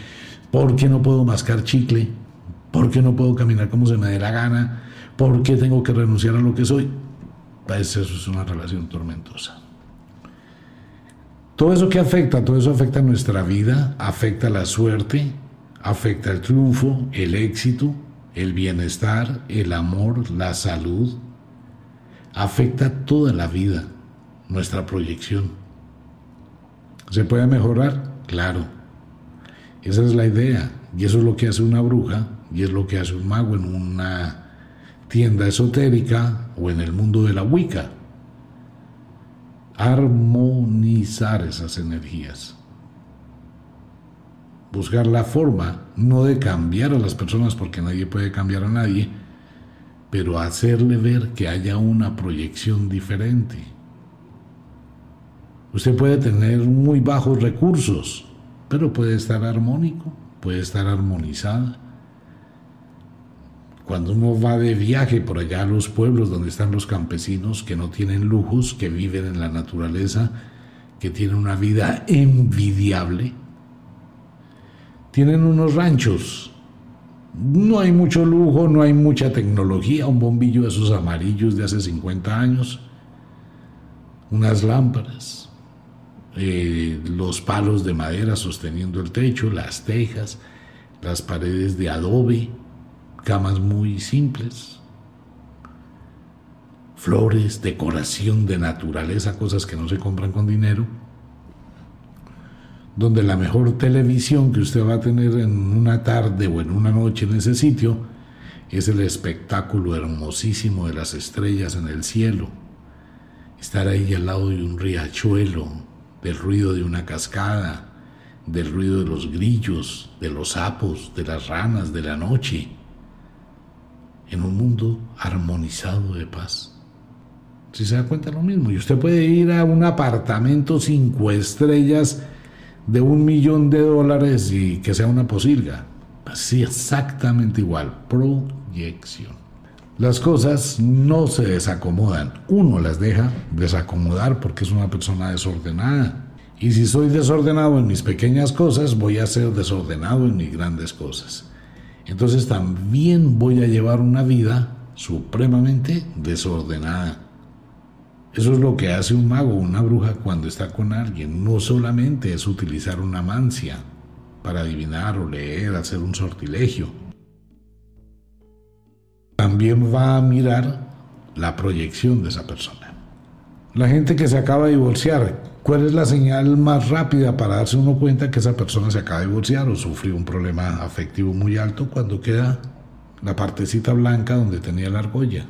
porque no puedo mascar chicle, porque no puedo caminar como se me dé la gana, ¿Por qué tengo que renunciar a lo que soy? Pues eso es una relación tormentosa. Todo eso que afecta, todo eso afecta nuestra vida, afecta la suerte, afecta el triunfo, el éxito, el bienestar, el amor, la salud. Afecta toda la vida, nuestra proyección. ¿Se puede mejorar? Claro. Esa es la idea. Y eso es lo que hace una bruja y es lo que hace un mago en una tienda esotérica o en el mundo de la Wicca. Armonizar esas energías. Buscar la forma, no de cambiar a las personas porque nadie puede cambiar a nadie, pero hacerle ver que haya una proyección diferente. Usted puede tener muy bajos recursos, pero puede estar armónico, puede estar armonizada cuando uno va de viaje por allá a los pueblos donde están los campesinos que no tienen lujos, que viven en la naturaleza, que tienen una vida envidiable, tienen unos ranchos. No hay mucho lujo, no hay mucha tecnología, un bombillo de esos amarillos de hace 50 años, unas lámparas, eh, los palos de madera sosteniendo el techo, las tejas, las paredes de adobe, camas muy simples, flores, decoración de naturaleza, cosas que no se compran con dinero, donde la mejor televisión que usted va a tener en una tarde o en una noche en ese sitio es el espectáculo hermosísimo de las estrellas en el cielo, estar ahí al lado de un riachuelo, del ruido de una cascada, del ruido de los grillos, de los sapos, de las ranas, de la noche en un mundo armonizado de paz. Si se da cuenta lo mismo, y usted puede ir a un apartamento cinco estrellas de un millón de dólares y que sea una posilga. Así exactamente igual, proyección. Las cosas no se desacomodan, uno las deja desacomodar porque es una persona desordenada. Y si soy desordenado en mis pequeñas cosas, voy a ser desordenado en mis grandes cosas entonces también voy a llevar una vida supremamente desordenada. Eso es lo que hace un mago, una bruja cuando está con alguien. No solamente es utilizar una mancia para adivinar o leer, hacer un sortilegio. También va a mirar la proyección de esa persona. La gente que se acaba de divorciar, ¿Cuál es la señal más rápida para darse uno cuenta que esa persona se acaba de divorciar o sufrió un problema afectivo muy alto cuando queda la partecita blanca donde tenía la argolla?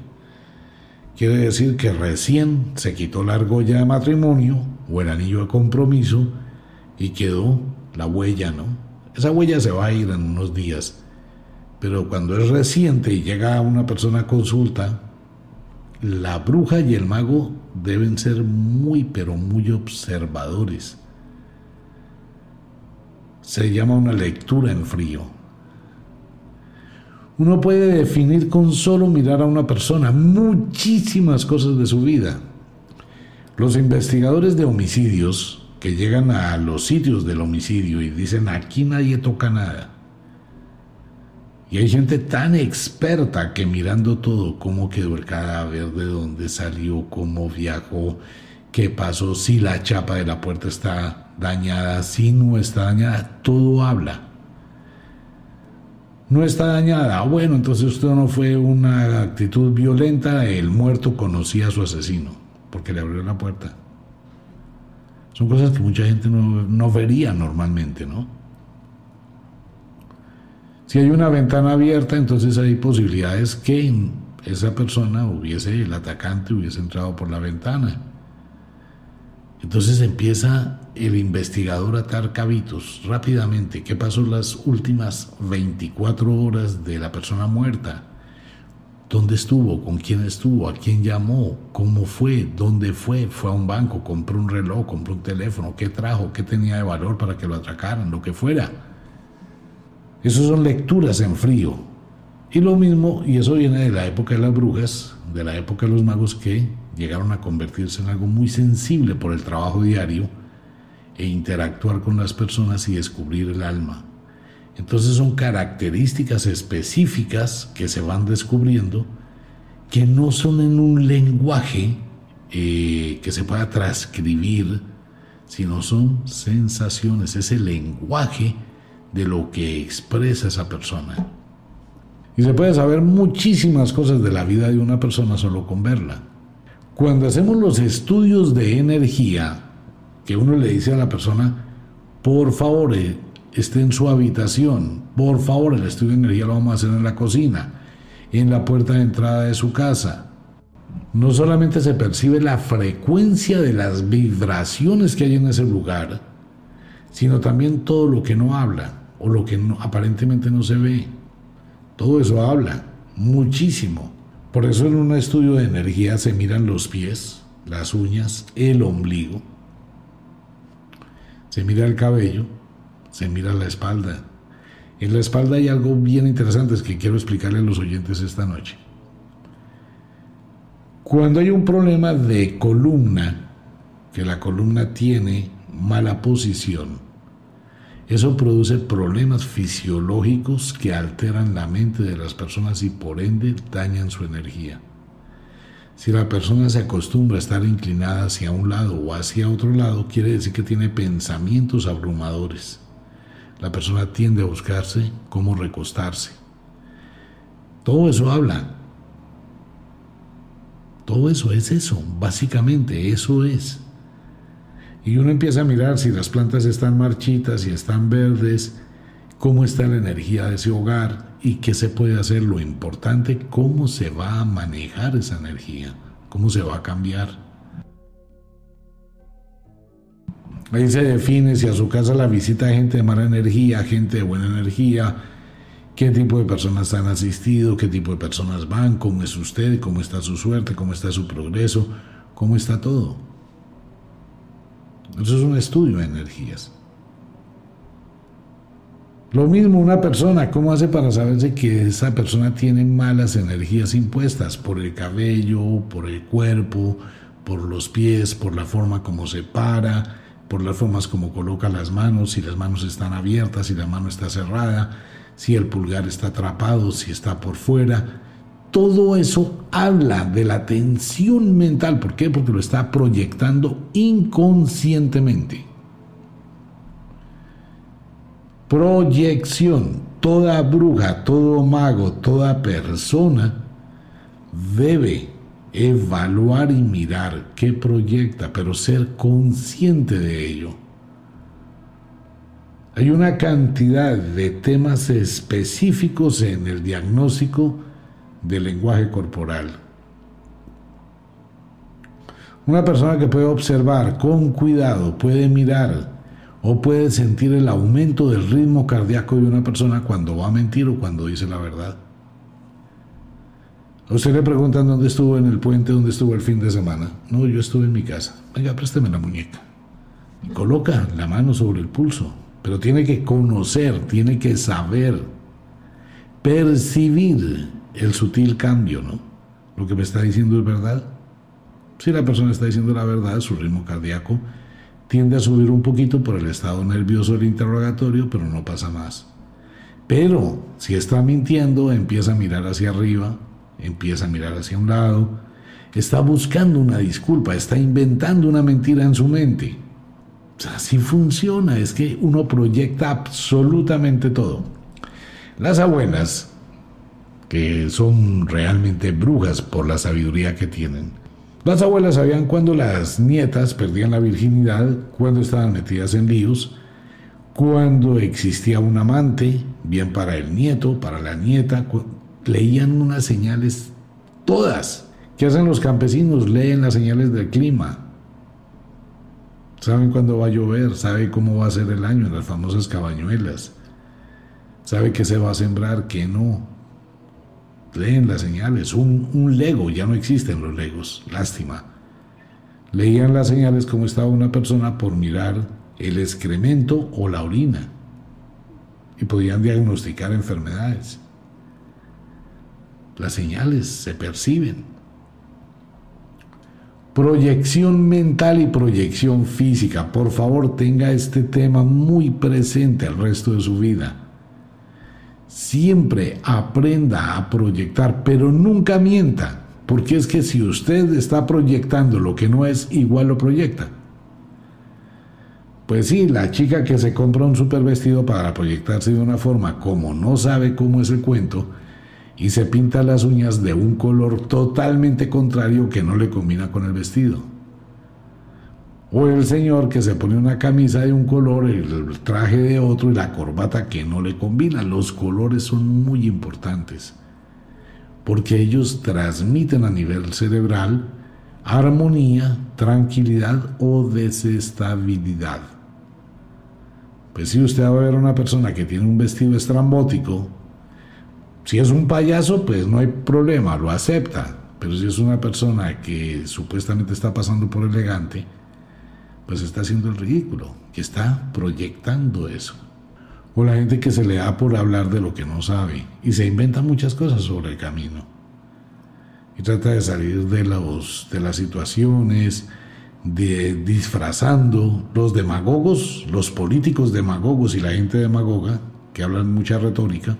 Quiere decir que recién se quitó la argolla de matrimonio o el anillo de compromiso y quedó la huella, ¿no? Esa huella se va a ir en unos días, pero cuando es reciente y llega una persona a consulta, la bruja y el mago deben ser muy pero muy observadores. Se llama una lectura en frío. Uno puede definir con solo mirar a una persona muchísimas cosas de su vida. Los investigadores de homicidios que llegan a los sitios del homicidio y dicen aquí nadie toca nada y hay gente tan experta que mirando todo, cómo quedó el cadáver, de dónde salió, cómo viajó, qué pasó, si la chapa de la puerta está dañada, si no está dañada, todo habla. no está dañada. Bueno, entonces usted no fue una actitud violenta, el muerto conocía a su asesino, porque le abrió la puerta. Son cosas que mucha gente no, no vería normalmente, ¿no? Si hay una ventana abierta, entonces hay posibilidades que esa persona hubiese, el atacante hubiese entrado por la ventana. Entonces empieza el investigador a atar cabitos rápidamente. ¿Qué pasó las últimas 24 horas de la persona muerta? ¿Dónde estuvo? ¿Con quién estuvo? ¿A quién llamó? ¿Cómo fue? ¿Dónde fue? ¿Fue a un banco? ¿Compró un reloj? ¿Compró un teléfono? ¿Qué trajo? ¿Qué tenía de valor para que lo atracaran? Lo que fuera. Esas son lecturas en frío. Y lo mismo, y eso viene de la época de las brujas, de la época de los magos que llegaron a convertirse en algo muy sensible por el trabajo diario e interactuar con las personas y descubrir el alma. Entonces son características específicas que se van descubriendo que no son en un lenguaje eh, que se pueda transcribir, sino son sensaciones, ese lenguaje de lo que expresa esa persona. Y se puede saber muchísimas cosas de la vida de una persona solo con verla. Cuando hacemos los estudios de energía, que uno le dice a la persona, por favor, eh, esté en su habitación, por favor, el estudio de energía lo vamos a hacer en la cocina, en la puerta de entrada de su casa. No solamente se percibe la frecuencia de las vibraciones que hay en ese lugar, sino también todo lo que no habla o lo que aparentemente no se ve. Todo eso habla muchísimo. Por eso en un estudio de energía se miran los pies, las uñas, el ombligo, se mira el cabello, se mira la espalda. En la espalda hay algo bien interesante que quiero explicarle a los oyentes esta noche. Cuando hay un problema de columna, que la columna tiene mala posición, eso produce problemas fisiológicos que alteran la mente de las personas y por ende dañan su energía. Si la persona se acostumbra a estar inclinada hacia un lado o hacia otro lado, quiere decir que tiene pensamientos abrumadores. La persona tiende a buscarse cómo recostarse. Todo eso habla. Todo eso es eso, básicamente eso es. Y uno empieza a mirar si las plantas están marchitas, si están verdes, cómo está la energía de ese hogar y qué se puede hacer. Lo importante, cómo se va a manejar esa energía, cómo se va a cambiar. Ahí se define si a su casa la visita gente de mala energía, gente de buena energía, qué tipo de personas han asistido, qué tipo de personas van, cómo es usted, cómo está su suerte, cómo está su progreso, cómo está todo. Eso es un estudio de energías. Lo mismo una persona, ¿cómo hace para saberse que esa persona tiene malas energías impuestas por el cabello, por el cuerpo, por los pies, por la forma como se para, por las formas como coloca las manos, si las manos están abiertas, si la mano está cerrada, si el pulgar está atrapado, si está por fuera? Todo eso habla de la tensión mental. ¿Por qué? Porque lo está proyectando inconscientemente. Proyección. Toda bruja, todo mago, toda persona debe evaluar y mirar qué proyecta, pero ser consciente de ello. Hay una cantidad de temas específicos en el diagnóstico del lenguaje corporal. Una persona que puede observar con cuidado, puede mirar o puede sentir el aumento del ritmo cardíaco de una persona cuando va a mentir o cuando dice la verdad. A usted le preguntan dónde estuvo en el puente, dónde estuvo el fin de semana. No, yo estuve en mi casa. Venga, présteme la muñeca. Y coloca la mano sobre el pulso. Pero tiene que conocer, tiene que saber, percibir el sutil cambio, ¿no? Lo que me está diciendo es verdad. Si la persona está diciendo la verdad, su ritmo cardíaco tiende a subir un poquito por el estado nervioso del interrogatorio, pero no pasa más. Pero si está mintiendo, empieza a mirar hacia arriba, empieza a mirar hacia un lado, está buscando una disculpa, está inventando una mentira en su mente. así funciona, es que uno proyecta absolutamente todo. Las abuelas, que son realmente brujas por la sabiduría que tienen, las abuelas sabían cuando las nietas perdían la virginidad, cuando estaban metidas en líos, cuando existía un amante, bien para el nieto, para la nieta, leían unas señales todas. ¿Qué hacen los campesinos? Leen las señales del clima. Saben cuándo va a llover, saben cómo va a ser el año las famosas cabañuelas. Sabe qué se va a sembrar, qué no. Leen las señales. Un, un lego, ya no existen los legos, lástima. Leían las señales como estaba una persona por mirar el excremento o la orina y podían diagnosticar enfermedades. Las señales se perciben. Proyección mental y proyección física. Por favor, tenga este tema muy presente el resto de su vida. Siempre aprenda a proyectar, pero nunca mienta, porque es que si usted está proyectando lo que no es, igual lo proyecta. Pues sí, la chica que se compra un super vestido para proyectarse de una forma como no sabe cómo es el cuento y se pinta las uñas de un color totalmente contrario que no le combina con el vestido. O el señor que se pone una camisa de un color, el traje de otro y la corbata que no le combina. Los colores son muy importantes porque ellos transmiten a nivel cerebral armonía, tranquilidad o desestabilidad. Pues si usted va a ver a una persona que tiene un vestido estrambótico, si es un payaso, pues no hay problema, lo acepta. Pero si es una persona que supuestamente está pasando por elegante, pues está haciendo el ridículo, que está proyectando eso. O la gente que se le da por hablar de lo que no sabe y se inventa muchas cosas sobre el camino. Y trata de salir de, los, de las situaciones, de disfrazando los demagogos, los políticos demagogos y la gente demagoga, que hablan mucha retórica,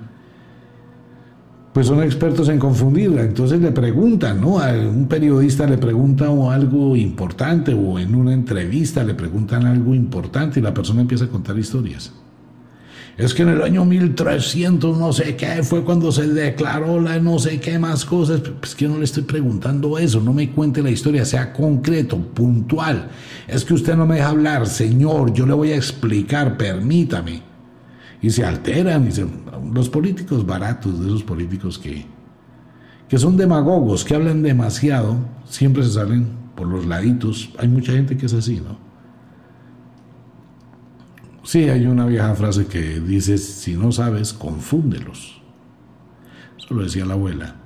pues son expertos en confundirla. Entonces le preguntan, ¿no? A un periodista le pregunta algo importante o en una entrevista le preguntan algo importante y la persona empieza a contar historias es que en el año 1300 no sé qué fue cuando se declaró la no sé qué más cosas. Pues que no le estoy preguntando eso, no me cuente la historia, sea concreto, puntual. Es que usted no me deja hablar, señor, yo le voy a explicar, permítame. Y se alteran, y los políticos baratos, de esos políticos que, que son demagogos, que hablan demasiado, siempre se salen por los laditos. Hay mucha gente que es así, ¿no? Sí, hay una vieja frase que dice, si no sabes, confúndelos. Eso lo decía la abuela.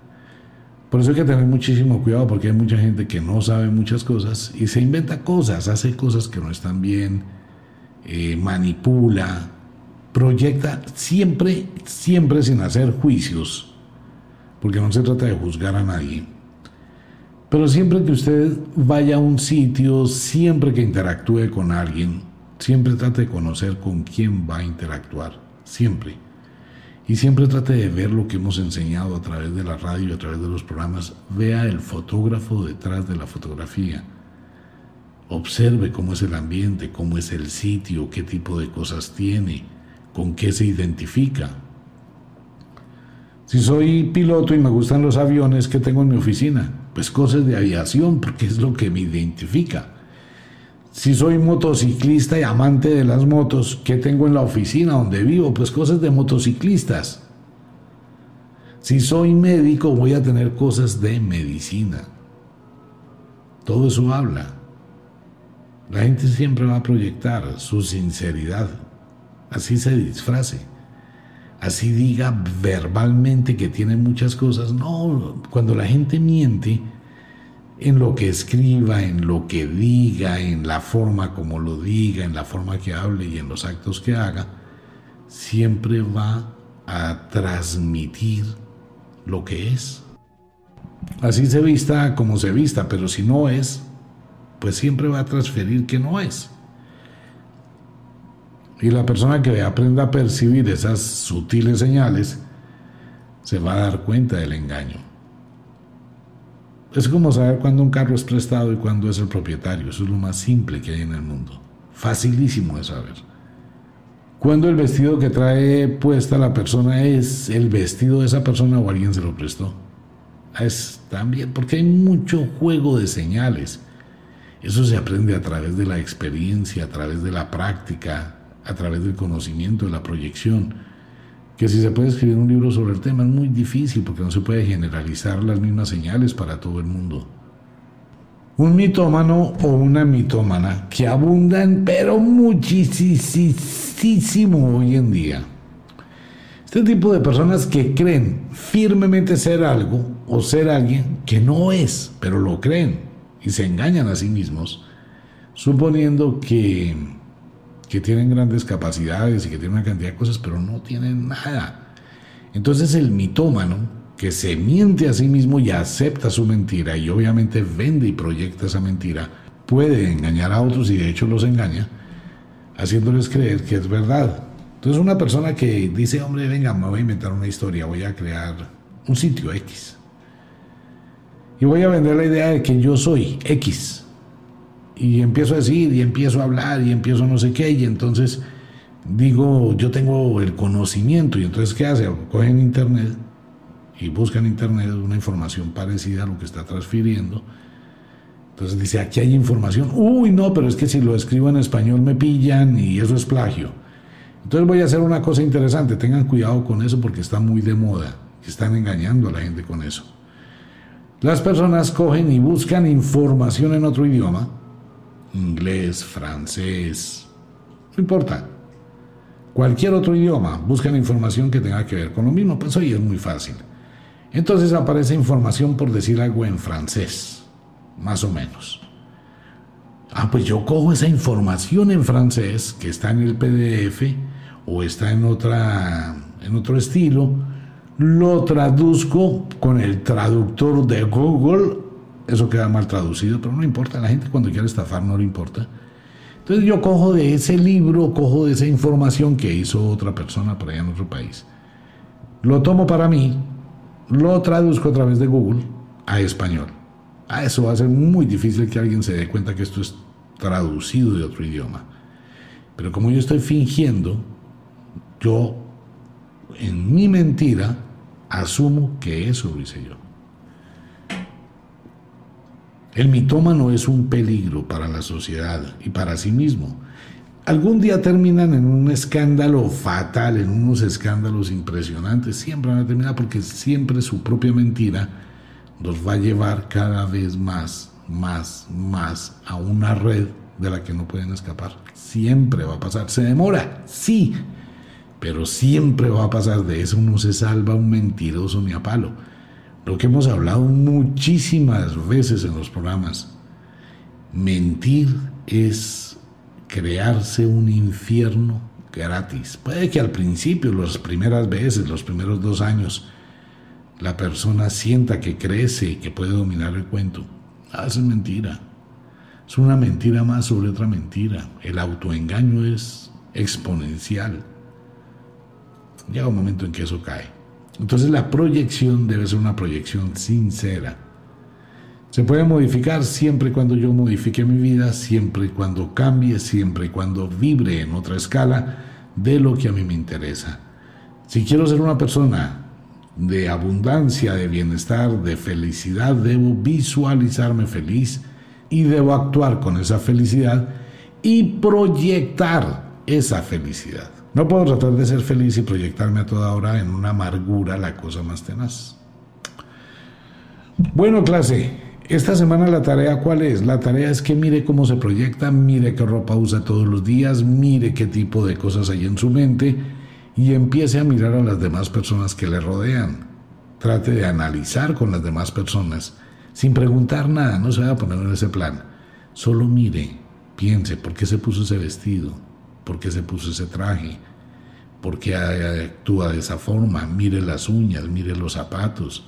Por eso hay que tener muchísimo cuidado porque hay mucha gente que no sabe muchas cosas y se inventa cosas, hace cosas que no están bien, eh, manipula, proyecta siempre, siempre sin hacer juicios, porque no se trata de juzgar a nadie. Pero siempre que usted vaya a un sitio, siempre que interactúe con alguien, Siempre trate de conocer con quién va a interactuar, siempre. Y siempre trate de ver lo que hemos enseñado a través de la radio y a través de los programas. Vea el fotógrafo detrás de la fotografía. Observe cómo es el ambiente, cómo es el sitio, qué tipo de cosas tiene, con qué se identifica. Si soy piloto y me gustan los aviones, ¿qué tengo en mi oficina? Pues cosas de aviación, porque es lo que me identifica. Si soy motociclista y amante de las motos, ¿qué tengo en la oficina donde vivo? Pues cosas de motociclistas. Si soy médico, voy a tener cosas de medicina. Todo eso habla. La gente siempre va a proyectar su sinceridad. Así se disfrace. Así diga verbalmente que tiene muchas cosas. No, cuando la gente miente, en lo que escriba, en lo que diga, en la forma como lo diga, en la forma que hable y en los actos que haga, siempre va a transmitir lo que es. Así se vista como se vista, pero si no es, pues siempre va a transferir que no es. Y la persona que aprenda a percibir esas sutiles señales, se va a dar cuenta del engaño. Es como saber cuándo un carro es prestado y cuándo es el propietario. Eso es lo más simple que hay en el mundo. Facilísimo de saber. cuando el vestido que trae puesta la persona es el vestido de esa persona o alguien se lo prestó. Es también porque hay mucho juego de señales. Eso se aprende a través de la experiencia, a través de la práctica, a través del conocimiento, de la proyección. Que si se puede escribir un libro sobre el tema es muy difícil porque no se puede generalizar las mismas señales para todo el mundo un mitómano o una mitómana que abundan pero muchísimo hoy en día. Este tipo de personas que creen firmemente ser algo o ser alguien que no es, pero lo creen y se engañan a sí mismos, suponiendo que, que tienen grandes capacidades y que tienen una cantidad de cosas, pero no tienen nada. Entonces el mitómano que se miente a sí mismo y acepta su mentira y obviamente vende y proyecta esa mentira, puede engañar a otros y de hecho los engaña, haciéndoles creer que es verdad. Entonces una persona que dice, hombre, venga, me voy a inventar una historia, voy a crear un sitio X. Y voy a vender la idea de que yo soy X. Y empiezo a decir, y empiezo a hablar, y empiezo no sé qué, y entonces digo, yo tengo el conocimiento, y entonces ¿qué hace? Cogen internet y busca en internet una información parecida a lo que está transfiriendo. Entonces dice, aquí hay información. Uy, no, pero es que si lo escribo en español me pillan y eso es plagio. Entonces voy a hacer una cosa interesante. Tengan cuidado con eso porque está muy de moda. Están engañando a la gente con eso. Las personas cogen y buscan información en otro idioma. Inglés, francés, no importa. Cualquier otro idioma. Buscan información que tenga que ver con lo mismo. Pues hoy es muy fácil. Entonces aparece información por decir algo en francés, más o menos. Ah, pues yo cojo esa información en francés que está en el PDF o está en otra en otro estilo, lo traduzco con el traductor de Google, eso queda mal traducido, pero no importa, la gente cuando quiere estafar no le importa. Entonces yo cojo de ese libro, cojo de esa información que hizo otra persona por allá en otro país. Lo tomo para mí, lo traduzco a través de Google a español. A eso va a ser muy difícil que alguien se dé cuenta que esto es traducido de otro idioma. Pero como yo estoy fingiendo, yo en mi mentira asumo que eso lo hice yo. El mitómano es un peligro para la sociedad y para sí mismo algún día terminan en un escándalo fatal, en unos escándalos impresionantes, siempre van a terminar porque siempre su propia mentira los va a llevar cada vez más, más, más a una red de la que no pueden escapar. Siempre va a pasar. Se demora, sí, pero siempre va a pasar. De eso no se salva un mentiroso ni a palo. Lo que hemos hablado muchísimas veces en los programas. Mentir es crearse un infierno gratis. Puede que al principio, las primeras veces, los primeros dos años, la persona sienta que crece y que puede dominar el cuento. Ah, es mentira. Es una mentira más sobre otra mentira. El autoengaño es exponencial. Llega un momento en que eso cae. Entonces la proyección debe ser una proyección sincera se puede modificar siempre y cuando yo modifique mi vida, siempre y cuando cambie, siempre y cuando vibre en otra escala de lo que a mí me interesa. Si quiero ser una persona de abundancia, de bienestar, de felicidad, debo visualizarme feliz y debo actuar con esa felicidad y proyectar esa felicidad. No puedo tratar de ser feliz y proyectarme a toda hora en una amargura, la cosa más tenaz. Bueno, clase, esta semana la tarea cuál es? La tarea es que mire cómo se proyecta, mire qué ropa usa todos los días, mire qué tipo de cosas hay en su mente y empiece a mirar a las demás personas que le rodean. Trate de analizar con las demás personas sin preguntar nada, no se vaya a poner en ese plan. Solo mire, piense por qué se puso ese vestido, por qué se puso ese traje, por qué actúa de esa forma, mire las uñas, mire los zapatos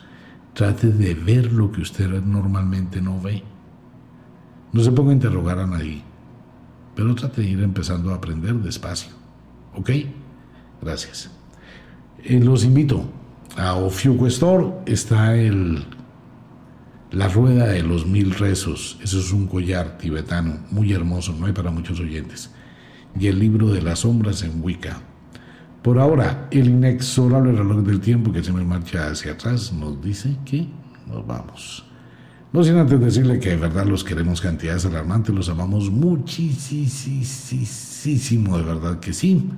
Trate de ver lo que usted normalmente no ve. No se ponga a interrogar a nadie, pero trate de ir empezando a aprender despacio. ¿Ok? Gracias. Eh, los invito a Ofiuco Store. Está el, la rueda de los mil rezos. Eso es un collar tibetano muy hermoso, no hay para muchos oyentes. Y el libro de las sombras en Wicca. Por ahora, el inexorable reloj del tiempo que se me marcha hacia atrás nos dice que nos vamos. No sin antes decirle que de verdad los queremos cantidades alarmantes, los amamos muchísimo, de verdad que sí.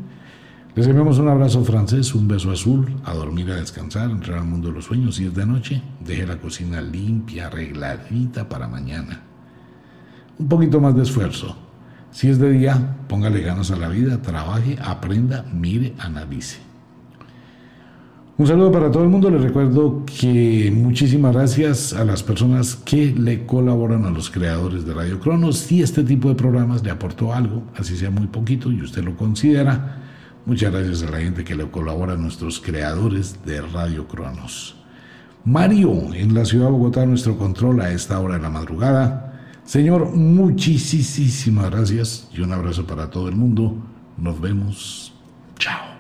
Les enviamos un abrazo francés, un beso azul, a dormir, a descansar, entrar al mundo de los sueños. Si es de noche, deje la cocina limpia, arregladita para mañana. Un poquito más de esfuerzo. Si es de día, póngale ganas a la vida, trabaje, aprenda, mire, analice. Un saludo para todo el mundo. Les recuerdo que muchísimas gracias a las personas que le colaboran a los creadores de Radio Cronos. Si este tipo de programas le aportó algo, así sea muy poquito y usted lo considera, muchas gracias a la gente que le colabora a nuestros creadores de Radio Cronos. Mario, en la ciudad de Bogotá, nuestro control a esta hora de la madrugada. Señor, muchísimas gracias y un abrazo para todo el mundo. Nos vemos. Chao.